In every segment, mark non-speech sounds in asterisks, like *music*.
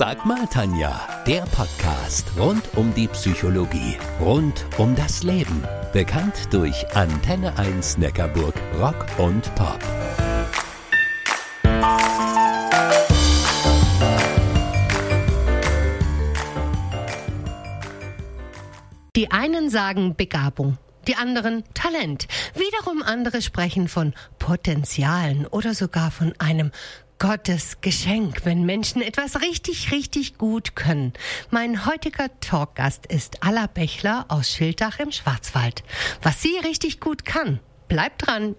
Sag mal, Tanja, der Podcast rund um die Psychologie, rund um das Leben. Bekannt durch Antenne 1 Neckarburg Rock und Pop. Die einen sagen Begabung, die anderen Talent. Wiederum andere sprechen von Potenzialen oder sogar von einem Gottes Geschenk, wenn Menschen etwas richtig, richtig gut können. Mein heutiger Talkgast ist Alla Bechler aus Schildach im Schwarzwald. Was sie richtig gut kann, bleibt dran.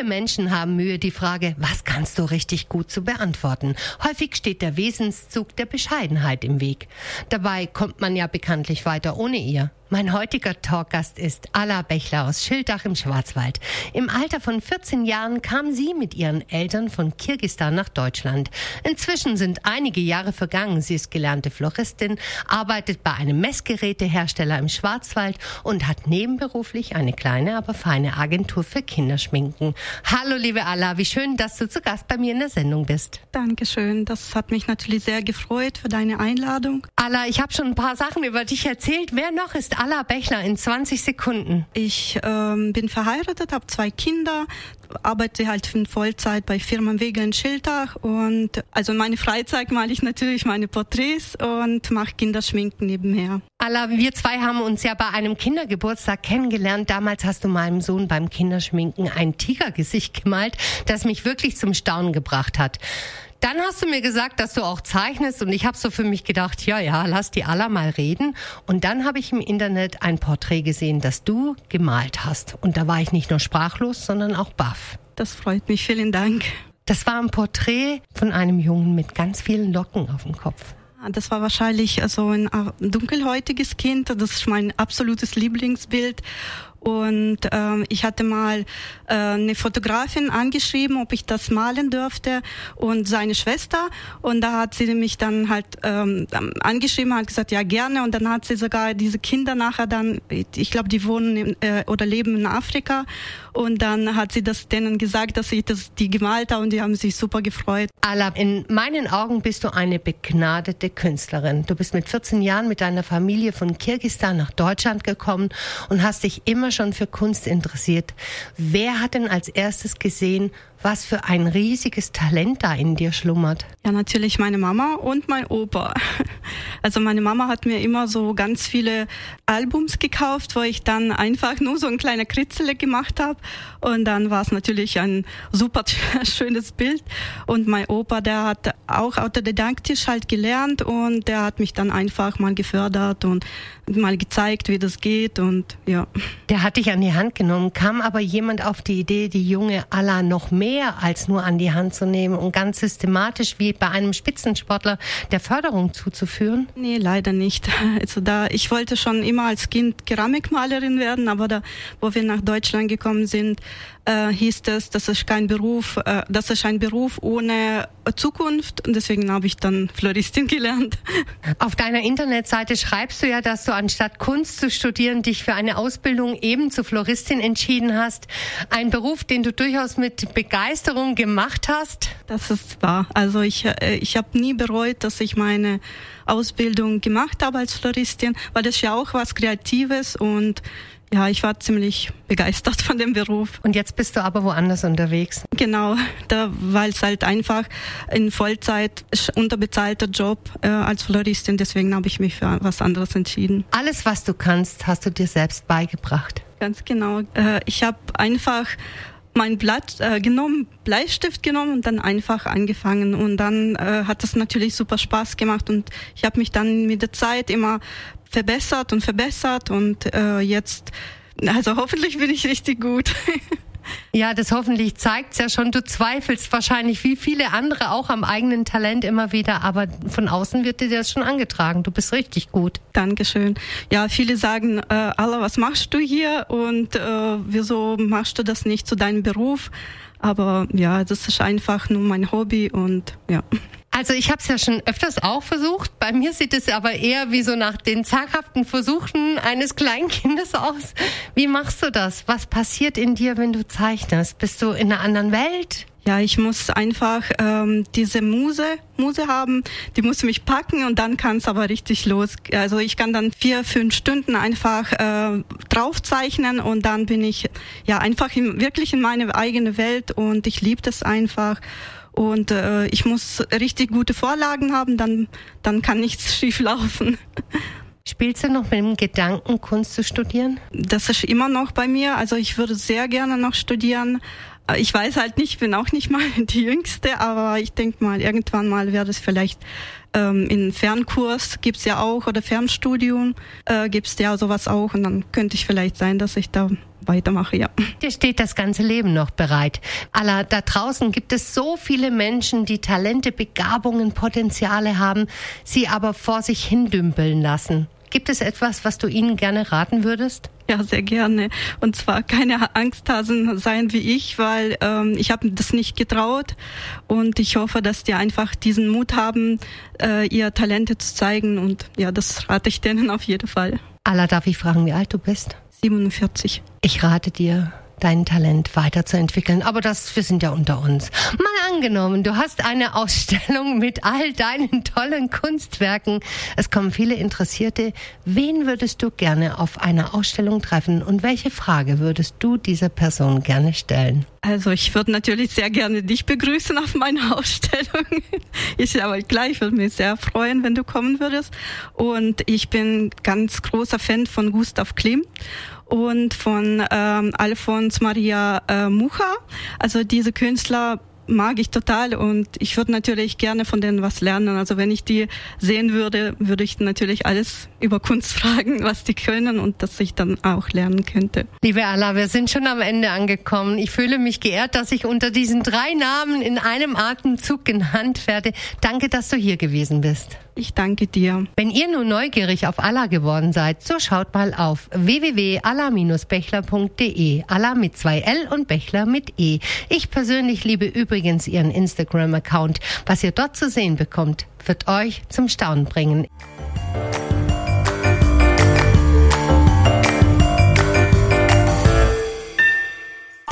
Viele Menschen haben Mühe, die Frage, was kannst du richtig gut zu beantworten. Häufig steht der Wesenszug der Bescheidenheit im Weg. Dabei kommt man ja bekanntlich weiter ohne ihr. Mein heutiger Talkgast ist Alla Bechler aus Schildach im Schwarzwald. Im Alter von 14 Jahren kam sie mit ihren Eltern von Kirgistan nach Deutschland. Inzwischen sind einige Jahre vergangen. Sie ist gelernte Floristin, arbeitet bei einem Messgerätehersteller im Schwarzwald und hat nebenberuflich eine kleine, aber feine Agentur für Kinderschminken. Hallo, liebe Alla, wie schön, dass du zu Gast bei mir in der Sendung bist. Dankeschön. Das hat mich natürlich sehr gefreut für deine Einladung. Alla, ich habe schon ein paar Sachen über dich erzählt. Wer noch ist Alla Bechler in 20 Sekunden. Ich ähm, bin verheiratet, habe zwei Kinder, arbeite halt in Vollzeit bei Firmenwege in Schildach und also meine Freizeit male ich natürlich meine Porträts und mache Kinderschminken nebenher. Alla, wir zwei haben uns ja bei einem Kindergeburtstag kennengelernt. Damals hast du meinem Sohn beim Kinderschminken ein Tigergesicht gemalt, das mich wirklich zum Staunen gebracht hat. Dann hast du mir gesagt, dass du auch zeichnest und ich habe so für mich gedacht, ja, ja, lass die Alla mal reden. Und dann habe ich im Internet ein Porträt gesehen, das du gemalt hast. Und da war ich nicht nur sprachlos, sondern auch baff. Das freut mich, vielen Dank. Das war ein Porträt von einem Jungen mit ganz vielen Locken auf dem Kopf. Das war wahrscheinlich so ein äh, dunkelhäutiges Kind. Das ist mein absolutes Lieblingsbild. Und ähm, ich hatte mal äh, eine Fotografin angeschrieben, ob ich das malen dürfte und seine Schwester. Und da hat sie mich dann halt ähm, angeschrieben, hat gesagt, ja gerne. Und dann hat sie sogar diese Kinder nachher dann, ich glaube, die wohnen in, äh, oder leben in Afrika. Und dann hat sie das denen gesagt, dass ich das die gemalt habe und die haben sich super gefreut. Ala, in meinen Augen bist du eine begnadete Künstlerin. Du bist mit 14 Jahren mit deiner Familie von Kirgistan nach Deutschland gekommen und hast dich immer schon für Kunst interessiert. Wer hat denn als erstes gesehen, was für ein riesiges Talent da in dir schlummert? Ja, natürlich meine Mama und mein Opa. *laughs* Also meine Mama hat mir immer so ganz viele Albums gekauft, wo ich dann einfach nur so ein kleiner Kritzele gemacht habe. Und dann war es natürlich ein super *laughs* schönes Bild. Und mein Opa, der hat auch autodidaktisch halt gelernt und der hat mich dann einfach mal gefördert und mal gezeigt, wie das geht und ja. Der hat dich an die Hand genommen, kam aber jemand auf die Idee, die junge Allah noch mehr als nur an die Hand zu nehmen und ganz systematisch wie bei einem Spitzensportler der Förderung zuzuführen? Nee, leider nicht. *laughs* Also da, ich wollte schon immer als Kind Keramikmalerin werden, aber da, wo wir nach Deutschland gekommen sind, äh, hieß es, das ist kein Beruf, äh, das ist ein Beruf ohne Zukunft und deswegen habe ich dann Floristin gelernt. *laughs* Auf deiner Internetseite schreibst du ja, dass du anstatt Kunst zu studieren dich für eine Ausbildung eben zur Floristin entschieden hast. Ein Beruf, den du durchaus mit Begeisterung gemacht hast. Das ist wahr. Also ich, äh, ich habe nie bereut, dass ich meine Ausbildung gemacht habe als Floristin, weil das ist ja auch was Kreatives und ja, ich war ziemlich begeistert von dem Beruf. Und jetzt bist du aber woanders unterwegs. Genau, da, weil es halt einfach in Vollzeit unterbezahlter Job äh, als Floristin, deswegen habe ich mich für was anderes entschieden. Alles, was du kannst, hast du dir selbst beigebracht. Ganz genau. Äh, ich habe einfach mein Blatt äh, genommen, Bleistift genommen und dann einfach angefangen. Und dann äh, hat es natürlich super Spaß gemacht und ich habe mich dann mit der Zeit immer verbessert und verbessert und äh, jetzt, also hoffentlich bin ich richtig gut. *laughs* Ja, das hoffentlich zeigt's ja schon. Du zweifelst wahrscheinlich wie viele andere auch am eigenen Talent immer wieder, aber von außen wird dir das schon angetragen. Du bist richtig gut. Dankeschön. Ja, viele sagen, äh, Allah, was machst du hier und äh, wieso machst du das nicht zu deinem Beruf? Aber ja, das ist einfach nur mein Hobby und ja. Also ich habe es ja schon öfters auch versucht. Bei mir sieht es aber eher wie so nach den zaghaften Versuchen eines Kleinkindes aus. Wie machst du das? Was passiert in dir, wenn du zeichnest? Bist du in einer anderen Welt? Ja, ich muss einfach ähm, diese Muse, Muse haben, die muss mich packen und dann kann es aber richtig los. Also ich kann dann vier, fünf Stunden einfach äh, draufzeichnen und dann bin ich ja einfach in, wirklich in meine eigene Welt und ich liebe das einfach. Und äh, ich muss richtig gute Vorlagen haben, dann, dann kann nichts *laughs* schief laufen. Spielst du noch mit dem Gedanken, Kunst zu studieren? Das ist immer noch bei mir. Also ich würde sehr gerne noch studieren, ich weiß halt nicht, ich bin auch nicht mal *laughs* die Jüngste, aber ich denke mal, irgendwann mal wäre das vielleicht ähm, in Fernkurs gibt's ja auch oder Fernstudium äh, gibt's ja sowas auch und dann könnte ich vielleicht sein, dass ich da weitermache, ja. Dir steht das ganze Leben noch bereit. Alla, da draußen gibt es so viele Menschen, die Talente, Begabungen, Potenziale haben, sie aber vor sich hindümpeln lassen. Gibt es etwas, was du ihnen gerne raten würdest? Ja, sehr gerne. Und zwar keine Angsthasen sein wie ich, weil ähm, ich habe das nicht getraut. Und ich hoffe, dass die einfach diesen Mut haben, äh, ihr Talente zu zeigen. Und ja, das rate ich denen auf jeden Fall. Allah, darf ich fragen, wie alt du bist? 47. Ich rate dir, dein Talent weiterzuentwickeln. Aber das, wir sind ja unter uns. Mal angenommen, du hast eine Ausstellung mit all deinen tollen Kunstwerken. Es kommen viele Interessierte. Wen würdest du gerne auf einer Ausstellung treffen und welche Frage würdest du dieser Person gerne stellen? Also ich würde natürlich sehr gerne dich begrüßen auf meiner *laughs* Ausstellung. Ich aber gleich würde mich sehr freuen, wenn du kommen würdest. Und ich bin ganz großer Fan von Gustav Klim und von ähm, Alfons Maria äh, Mucha. Also diese Künstler mag ich total und ich würde natürlich gerne von denen was lernen. Also wenn ich die sehen würde, würde ich natürlich alles über Kunst *laughs* fragen, was die können und dass ich dann auch lernen könnte. Liebe Allah, wir sind schon am Ende angekommen. Ich fühle mich geehrt, dass ich unter diesen drei Namen in einem Atemzug genannt werde. Danke, dass du hier gewesen bist. Ich danke dir. Wenn ihr nun neugierig auf Allah geworden seid, so schaut mal auf www.allah-bechler.de. Allah mit zwei L und Bechler mit E. Ich persönlich liebe übrigens ihren Instagram-Account. Was ihr dort zu sehen bekommt, wird euch zum Staunen bringen.